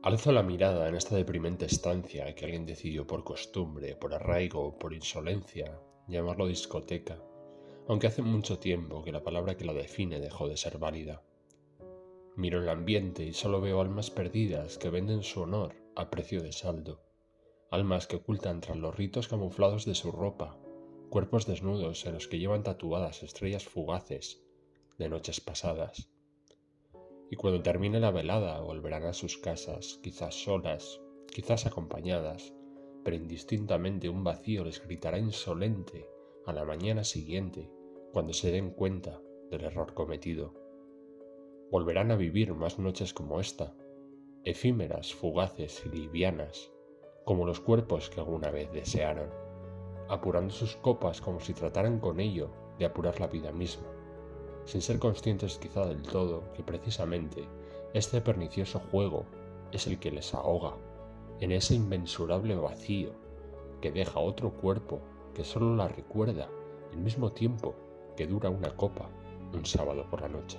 Alzo la mirada en esta deprimente estancia que alguien decidió por costumbre, por arraigo, por insolencia, llamarlo discoteca, aunque hace mucho tiempo que la palabra que la define dejó de ser válida. Miro el ambiente y solo veo almas perdidas que venden su honor a precio de saldo, almas que ocultan tras los ritos camuflados de su ropa, cuerpos desnudos en los que llevan tatuadas estrellas fugaces de noches pasadas y cuando termine la velada volverán a sus casas, quizás solas, quizás acompañadas, pero indistintamente un vacío les gritará insolente a la mañana siguiente cuando se den cuenta del error cometido. Volverán a vivir más noches como esta, efímeras, fugaces y livianas, como los cuerpos que alguna vez desearon, apurando sus copas como si trataran con ello de apurar la vida misma sin ser conscientes quizá del todo que precisamente este pernicioso juego es el que les ahoga en ese inmensurable vacío que deja otro cuerpo que solo la recuerda el mismo tiempo que dura una copa un sábado por la noche.